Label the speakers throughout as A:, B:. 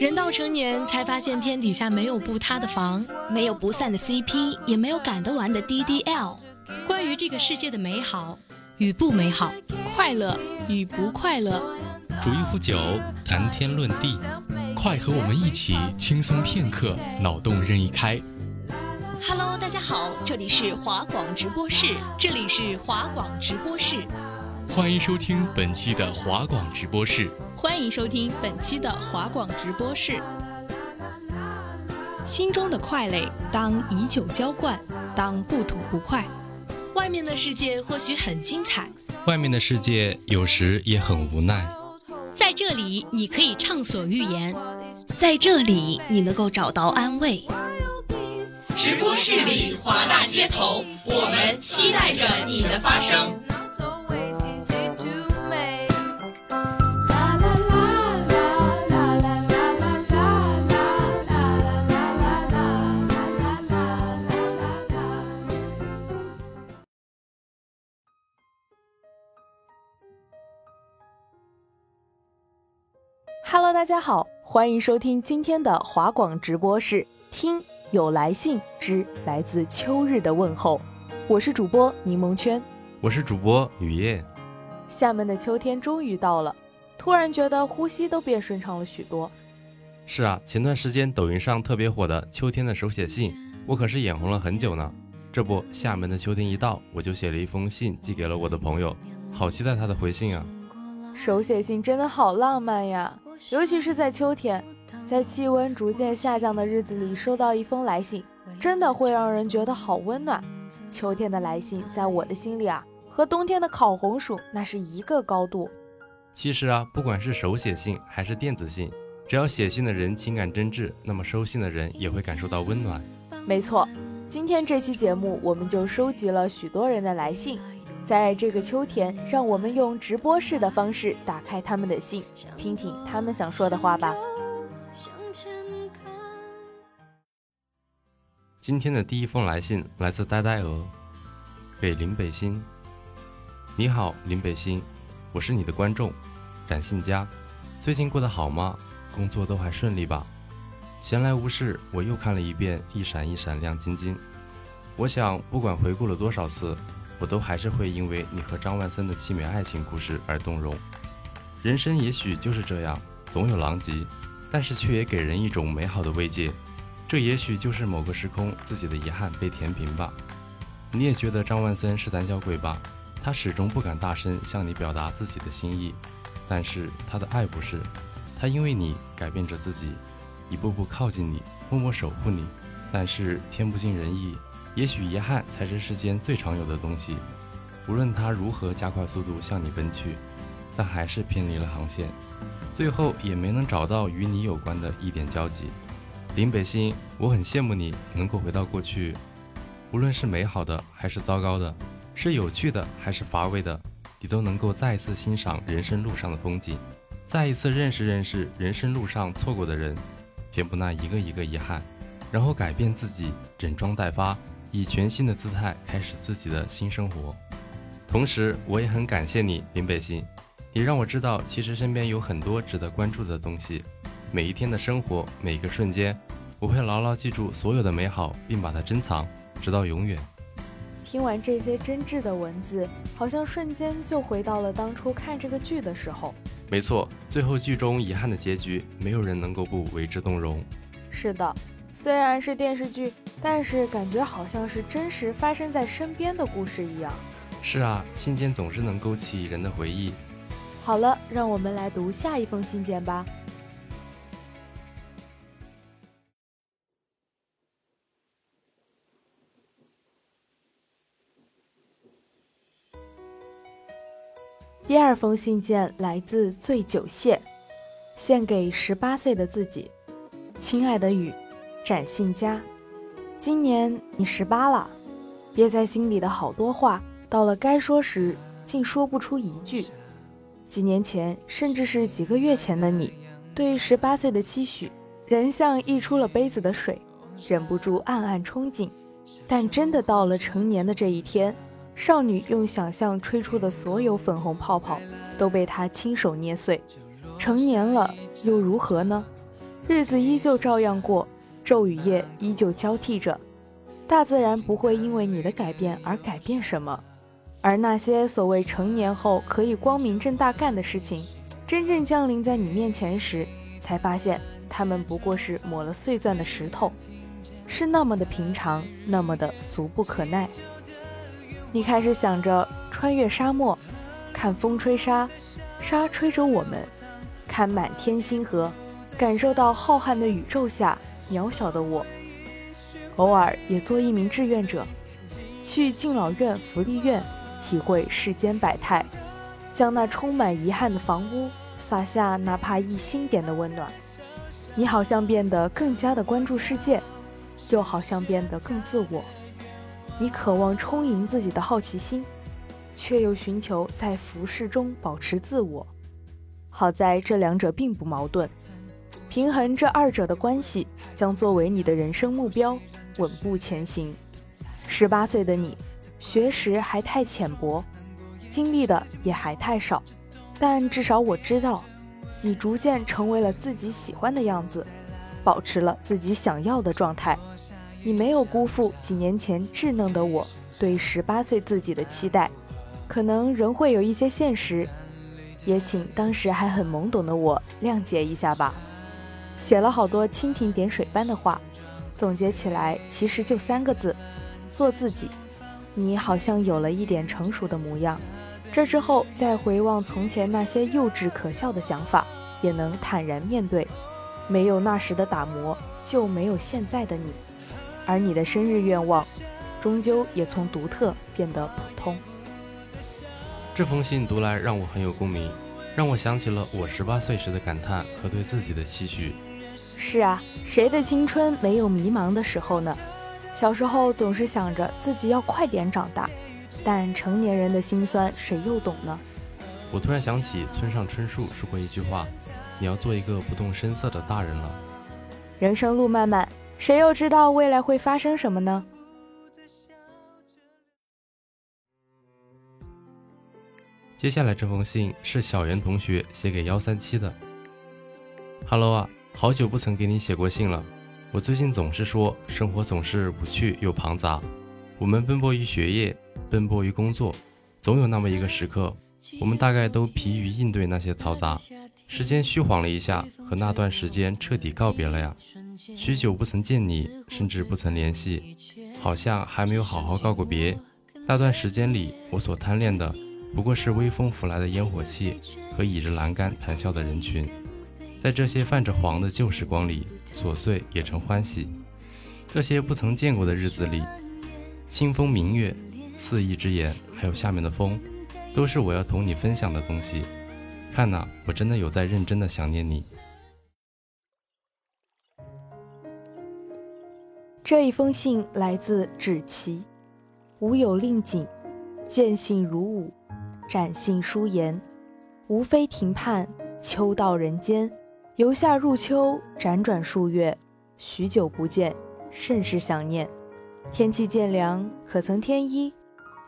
A: 人到成年才发现天底下没有不塌的房，
B: 没有不散的 CP，也没有赶得完的 DDL。
A: 关于这个世界的美好与不美好，快乐与不快乐，
C: 煮一壶酒，谈天论地，快和我们一起轻松片刻，脑洞任意开。
B: Hello，大家好，这里是华广直播室，
A: 这里是华广直播室，
C: 欢迎收听本期的华广直播室。
A: 欢迎收听本期的华广直播室。心中的快累，当以酒浇灌，当不吐不快。外面的世界或许很精彩，
C: 外面的世界有时也很无奈。
A: 在这里，你可以畅所欲言；
B: 在这里，你能够找到安慰。
A: 直播室里，华大街头，我们期待着你的发声。
D: Hello，大家好，欢迎收听今天的华广直播室。听有来信之来自秋日的问候，我是主播柠檬圈，
E: 我是主播雨夜。
D: 厦门的秋天终于到了，突然觉得呼吸都变顺畅了许多。
E: 是啊，前段时间抖音上特别火的秋天的手写信，我可是眼红了很久呢。这不，厦门的秋天一到，我就写了一封信寄给了我的朋友，好期待他的回信啊！
D: 手写信真的好浪漫呀。尤其是在秋天，在气温逐渐下降的日子里，收到一封来信，真的会让人觉得好温暖。秋天的来信，在我的心里啊，和冬天的烤红薯那是一个高度。
E: 其实啊，不管是手写信还是电子信，只要写信的人情感真挚，那么收信的人也会感受到温暖。
D: 没错，今天这期节目，我们就收集了许多人的来信。在这个秋天，让我们用直播式的方式打开他们的信，听听他们想说的话吧。
E: 今天的第一封来信来自呆呆鹅，给林北新。你好，林北新，我是你的观众，展信佳。最近过得好吗？工作都还顺利吧？闲来无事，我又看了一遍《一闪一闪亮晶晶》，我想，不管回顾了多少次。我都还是会因为你和张万森的凄美爱情故事而动容。人生也许就是这样，总有狼藉，但是却也给人一种美好的慰藉。这也许就是某个时空自己的遗憾被填平吧。你也觉得张万森是胆小鬼吧？他始终不敢大声向你表达自己的心意，但是他的爱不是，他因为你改变着自己，一步步靠近你，默默守护你。但是天不尽人意。也许遗憾才是世间最常有的东西，无论它如何加快速度向你奔去，但还是偏离了航线，最后也没能找到与你有关的一点交集。林北星，我很羡慕你能够回到过去，无论是美好的还是糟糕的，是有趣的还是乏味的，你都能够再一次欣赏人生路上的风景，再一次认识认识人生路上错过的人，填补那一个一个遗憾，然后改变自己，整装待发。以全新的姿态开始自己的新生活，同时我也很感谢你，林北星，你让我知道其实身边有很多值得关注的东西。每一天的生活，每一个瞬间，我会牢牢记住所有的美好，并把它珍藏，直到永远。
D: 听完这些真挚的文字，好像瞬间就回到了当初看这个剧的时候。
E: 没错，最后剧中遗憾的结局，没有人能够不为之动容。
D: 是的。虽然是电视剧，但是感觉好像是真实发生在身边的故事一样。
E: 是啊，信件总是能勾起人的回忆。
D: 好了，让我们来读下一封信件吧。第二封信件来自醉酒蟹，献给十八岁的自己，亲爱的雨。展信佳，今年你十八了，憋在心里的好多话，到了该说时竟说不出一句。几年前，甚至是几个月前的你，对十八岁的期许，仍像溢出了杯子的水，忍不住暗暗憧憬。但真的到了成年的这一天，少女用想象吹出的所有粉红泡泡，都被他亲手捏碎。成年了又如何呢？日子依旧照样过，昼与夜依旧交替着。大自然不会因为你的改变而改变什么，而那些所谓成年后可以光明正大干的事情，真正降临在你面前时，才发现它们不过是抹了碎钻的石头，是那么的平常，那么的俗不可耐。你开始想着穿越沙漠，看风吹沙，沙吹着我们，看满天星河，感受到浩瀚的宇宙下渺小的我。偶尔也做一名志愿者，去敬老院、福利院，体会世间百态，将那充满遗憾的房屋洒下哪怕一星点的温暖。你好像变得更加的关注世界，又好像变得更自我。你渴望充盈自己的好奇心，却又寻求在浮世中保持自我。好在这两者并不矛盾，平衡这二者的关系将作为你的人生目标，稳步前行。十八岁的你，学识还太浅薄，经历的也还太少，但至少我知道，你逐渐成为了自己喜欢的样子，保持了自己想要的状态。你没有辜负几年前稚嫩的我对十八岁自己的期待，可能仍会有一些现实，也请当时还很懵懂的我谅解一下吧。写了好多蜻蜓点水般的话，总结起来其实就三个字：做自己。你好像有了一点成熟的模样，这之后再回望从前那些幼稚可笑的想法，也能坦然面对。没有那时的打磨，就没有现在的你。而你的生日愿望，终究也从独特变得普通。
E: 这封信读来让我很有共鸣，让我想起了我十八岁时的感叹和对自己的期许。
D: 是啊，谁的青春没有迷茫的时候呢？小时候总是想着自己要快点长大，但成年人的心酸谁又懂呢？
E: 我突然想起村上春树说过一句话：“你要做一个不动声色的大人了。”
D: 人生路漫漫。谁又知道未来会发生什么呢？
E: 接下来这封信是小袁同学写给幺三七的。Hello 啊，好久不曾给你写过信了。我最近总是说，生活总是无趣又庞杂。我们奔波于学业，奔波于工作，总有那么一个时刻，我们大概都疲于应对那些嘈杂。时间虚晃了一下，和那段时间彻底告别了呀。许久不曾见你，甚至不曾联系，好像还没有好好告过别。那段时间里，我所贪恋的不过是微风拂来的烟火气和倚着栏杆谈笑的人群。在这些泛着黄的旧时光里，琐碎也成欢喜。这些不曾见过的日子里，清风明月、肆意之言，还有下面的风，都是我要同你分享的东西。看呐，我真的有在认真的想念你。
D: 这一封信来自芷琪，无有令景，见信如舞，展信书言，无非亭畔，秋到人间。由夏入秋，辗转数月，许久不见，甚是想念。天气渐凉，可曾添衣？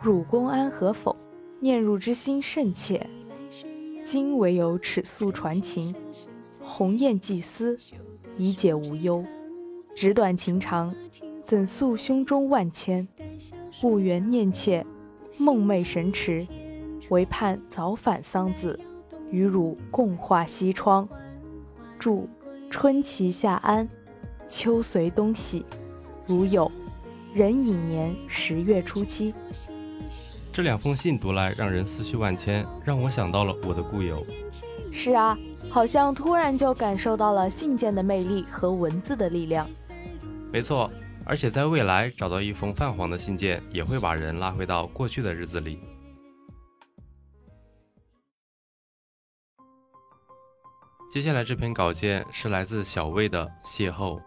D: 汝公安何否？念汝之心甚切。今唯有尺素传情，鸿雁寄思，以解无忧。纸短情长，怎诉胸中万千？故缘念切，梦寐神驰，唯盼早返桑梓，与汝共话西窗。祝春齐夏安，秋随冬喜。如有，壬寅年十月初七。
E: 这两封信读来让人思绪万千，让我想到了我的故友。
D: 是啊。好像突然就感受到了信件的魅力和文字的力量。
E: 没错，而且在未来找到一封泛黄的信件，也会把人拉回到过去的日子里。接下来这篇稿件是来自小魏的邂逅，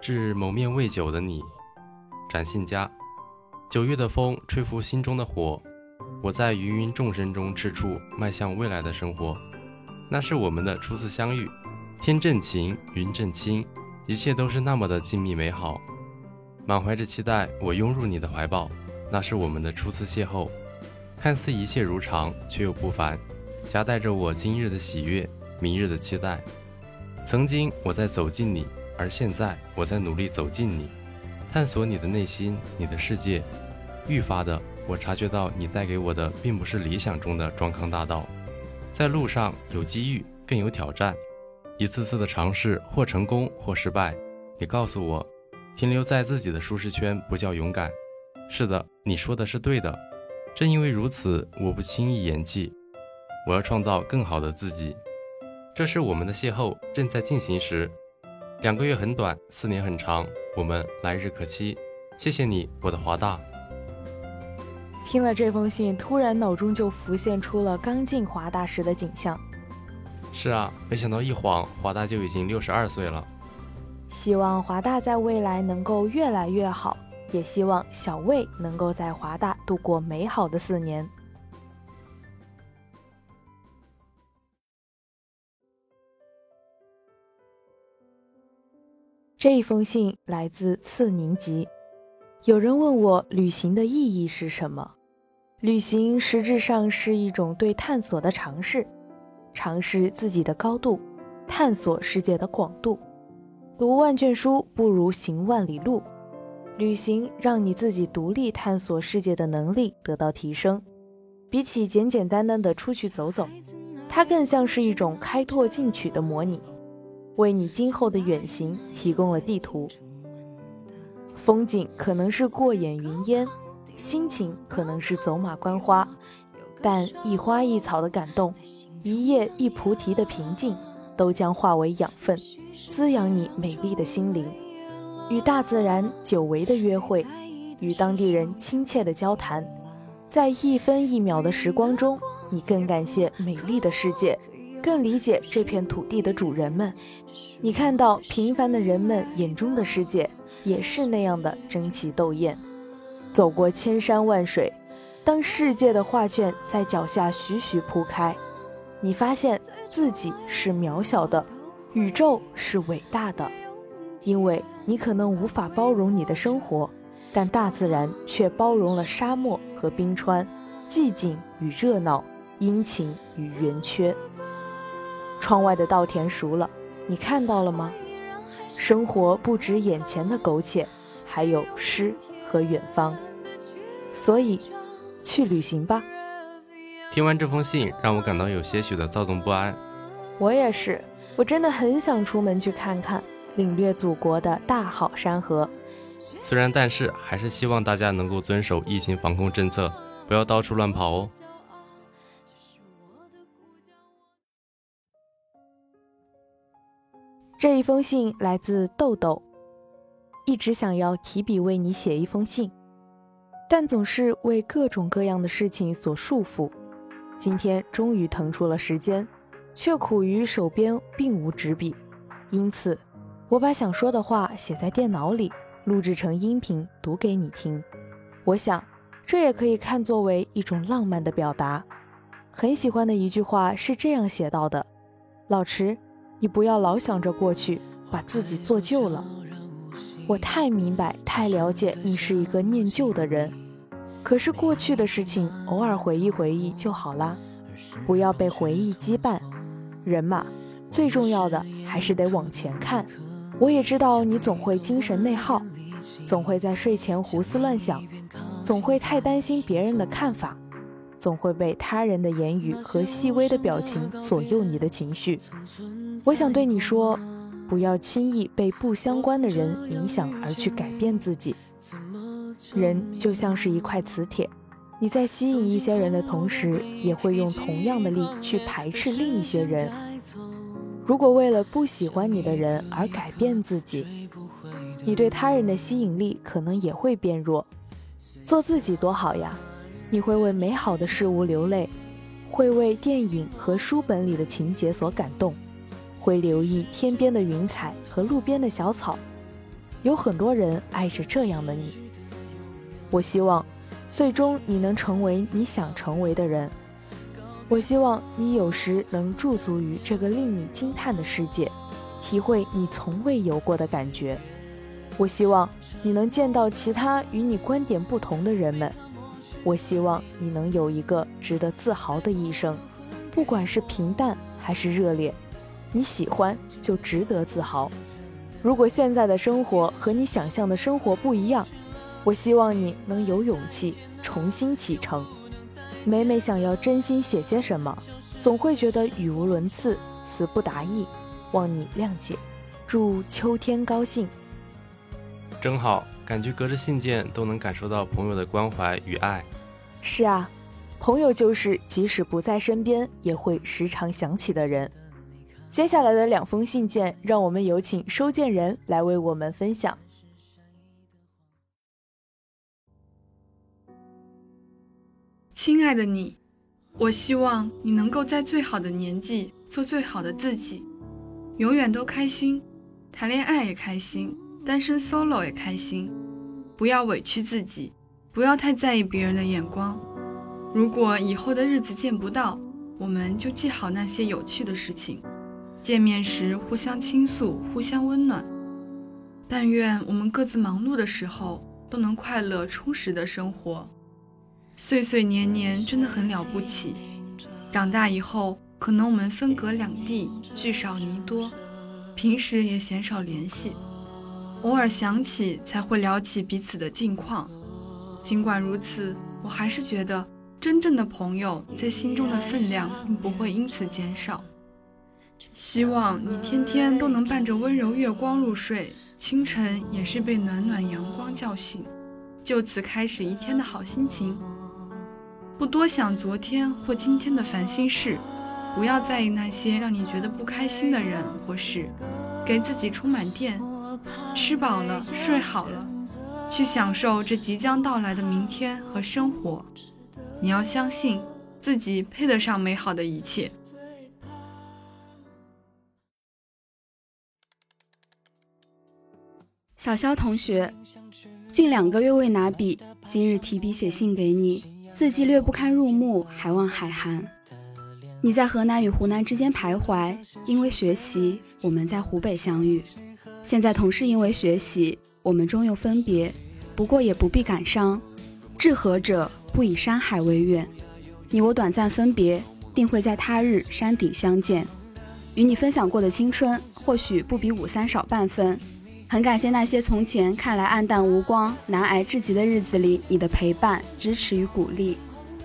E: 致谋面未久的你，展信佳。九月的风吹拂心中的火，我在芸芸众生中吃醋，迈向未来的生活。那是我们的初次相遇，天正晴，云正清，一切都是那么的静谧美好。满怀着期待，我拥入你的怀抱。那是我们的初次邂逅，看似一切如常，却又不凡，夹带着我今日的喜悦，明日的期待。曾经我在走近你，而现在我在努力走近你，探索你的内心，你的世界。愈发的，我察觉到你带给我的并不是理想中的庄康大道，在路上有机遇，更有挑战。一次次的尝试，或成功，或失败。你告诉我，停留在自己的舒适圈不叫勇敢。是的，你说的是对的。正因为如此，我不轻易言弃。我要创造更好的自己。这是我们的邂逅正在进行时。两个月很短，四年很长，我们来日可期。谢谢你，我的华大。
D: 听了这封信，突然脑中就浮现出了刚进华大时的景象。
E: 是啊，没想到一晃，华大就已经六十二岁了。
D: 希望华大在未来能够越来越好，也希望小魏能够在华大度过美好的四年。这一封信来自次宁吉。有人问我旅行的意义是什么？旅行实质上是一种对探索的尝试，尝试自己的高度，探索世界的广度。读万卷书不如行万里路。旅行让你自己独立探索世界的能力得到提升，比起简简单单的出去走走，它更像是一种开拓进取的模拟，为你今后的远行提供了地图。风景可能是过眼云烟，心情可能是走马观花，但一花一草的感动，一叶一菩提的平静。都将化为养分，滋养你美丽的心灵。与大自然久违的约会，与当地人亲切的交谈，在一分一秒的时光中，你更感谢美丽的世界，更理解这片土地的主人们。你看到平凡的人们眼中的世界，也是那样的争奇斗艳。走过千山万水，当世界的画卷在脚下徐徐铺开，你发现。自己是渺小的，宇宙是伟大的，因为你可能无法包容你的生活，但大自然却包容了沙漠和冰川，寂静与热闹，阴晴与圆缺。窗外的稻田熟了，你看到了吗？生活不止眼前的苟且，还有诗和远方。所以，去旅行吧。
E: 听完这封信，让我感到有些许的躁动不安。
D: 我也是，我真的很想出门去看看，领略祖国的大好山河。
E: 虽然，但是还是希望大家能够遵守疫情防控政策，不要到处乱跑哦。
D: 这一封信来自豆豆，一直想要提笔为你写一封信，但总是为各种各样的事情所束缚。今天终于腾出了时间。却苦于手边并无纸笔，因此我把想说的话写在电脑里，录制成音频读给你听。我想，这也可以看作为一种浪漫的表达。很喜欢的一句话是这样写到的：“老池，你不要老想着过去，把自己做旧了。”我太明白、太了解你是一个念旧的人，可是过去的事情偶尔回忆回忆就好啦，不要被回忆羁绊。人嘛，最重要的还是得往前看。我也知道你总会精神内耗，总会在睡前胡思乱想，总会太担心别人的看法，总会被他人的言语和细微的表情左右你的情绪。我想对你说，不要轻易被不相关的人影响而去改变自己。人就像是一块磁铁。你在吸引一些人的同时，也会用同样的力去排斥另一些人。如果为了不喜欢你的人而改变自己，你对他人的吸引力可能也会变弱。做自己多好呀！你会为美好的事物流泪，会为电影和书本里的情节所感动，会留意天边的云彩和路边的小草。有很多人爱着这样的你。我希望。最终，你能成为你想成为的人。我希望你有时能驻足于这个令你惊叹的世界，体会你从未有过的感觉。我希望你能见到其他与你观点不同的人们。我希望你能有一个值得自豪的一生，不管是平淡还是热烈。你喜欢就值得自豪。如果现在的生活和你想象的生活不一样，我希望你能有勇气重新启程。每每想要真心写些什么，总会觉得语无伦次，词不达意，望你谅解。祝秋天高兴。
E: 真好，感觉隔着信件都能感受到朋友的关怀与爱。
D: 是啊，朋友就是即使不在身边，也会时常想起的人。接下来的两封信件，让我们有请收件人来为我们分享。
F: 亲爱的你，我希望你能够在最好的年纪做最好的自己，永远都开心，谈恋爱也开心，单身 solo 也开心，不要委屈自己，不要太在意别人的眼光。如果以后的日子见不到，我们就记好那些有趣的事情。见面时互相倾诉，互相温暖。但愿我们各自忙碌的时候都能快乐充实的生活。岁岁年年真的很了不起。长大以后，可能我们分隔两地，聚少离多，平时也鲜少联系。偶尔想起，才会聊起彼此的近况。尽管如此，我还是觉得真正的朋友在心中的分量并不会因此减少。希望你天天都能伴着温柔月光入睡，清晨也是被暖暖阳光叫醒，就此开始一天的好心情。不多想昨天或今天的烦心事，不要在意那些让你觉得不开心的人或事，给自己充满电，吃饱了睡好了，去享受这即将到来的明天和生活。你要相信自己配得上美好的一切。
G: 小肖同学，近两个月未拿笔，今日提笔写信给你，字迹略不堪入目，还望海涵。你在河南与湖南之间徘徊，因为学习，我们在湖北相遇。现在同是因为学习，我们终又分别。不过也不必感伤，至和者不以山海为远。你我短暂分别，定会在他日山顶相见。与你分享过的青春，或许不比五三少半分。很感谢那些从前看来暗淡无光、难挨至极的日子里你的陪伴、支持与鼓励。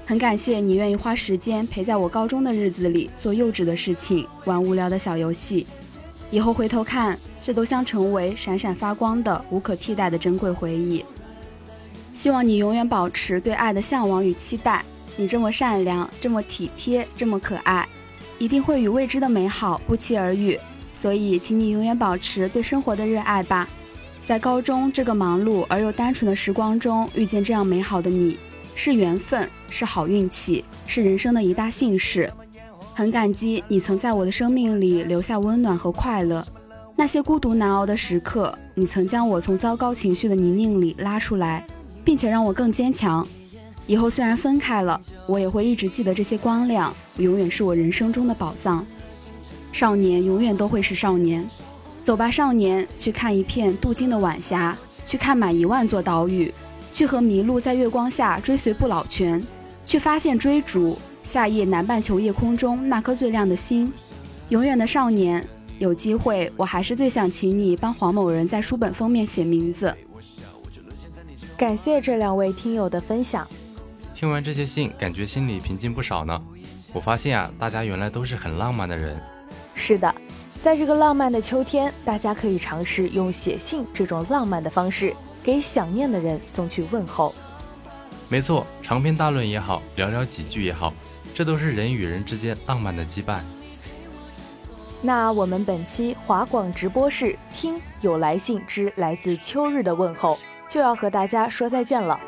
G: 很感谢你愿意花时间陪在我高中的日子里做幼稚的事情、玩无聊的小游戏。以后回头看，这都将成为闪闪发光的、无可替代的珍贵回忆。希望你永远保持对爱的向往与期待。你这么善良，这么体贴，这么可爱，一定会与未知的美好不期而遇。所以，请你永远保持对生活的热爱吧。在高中这个忙碌而又单纯的时光中，遇见这样美好的你，是缘分，是好运气，是人生的一大幸事。很感激你曾在我的生命里留下温暖和快乐。那些孤独难熬的时刻，你曾将我从糟糕情绪的泥泞里拉出来，并且让我更坚强。以后虽然分开了，我也会一直记得这些光亮，永远是我人生中的宝藏。少年永远都会是少年，走吧，少年，去看一片镀金的晚霞，去看满一万座岛屿，去和麋鹿在月光下追随不老泉，去发现追逐夏夜南半球夜空中那颗最亮的星。永远的少年，有机会，我还是最想请你帮黄某人在书本封面写名字。
D: 感谢这两位听友的分享。
E: 听完这些信，感觉心里平静不少呢。我发现啊，大家原来都是很浪漫的人。
D: 是的，在这个浪漫的秋天，大家可以尝试用写信这种浪漫的方式，给想念的人送去问候。
E: 没错，长篇大论也好，寥寥几句也好，这都是人与人之间浪漫的羁绊。
D: 那我们本期华广直播室听有来信之来自秋日的问候，就要和大家说再见了。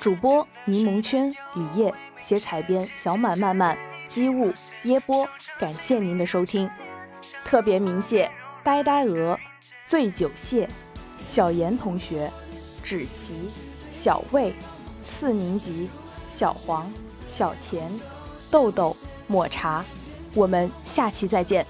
D: 主播柠檬圈雨夜，写采编小满漫漫，机务耶波，感谢您的收听。特别鸣谢呆呆鹅、醉酒蟹、小严同学、芷琪、小魏、次宁吉、小黄、小田、豆豆、抹茶，我们下期再见。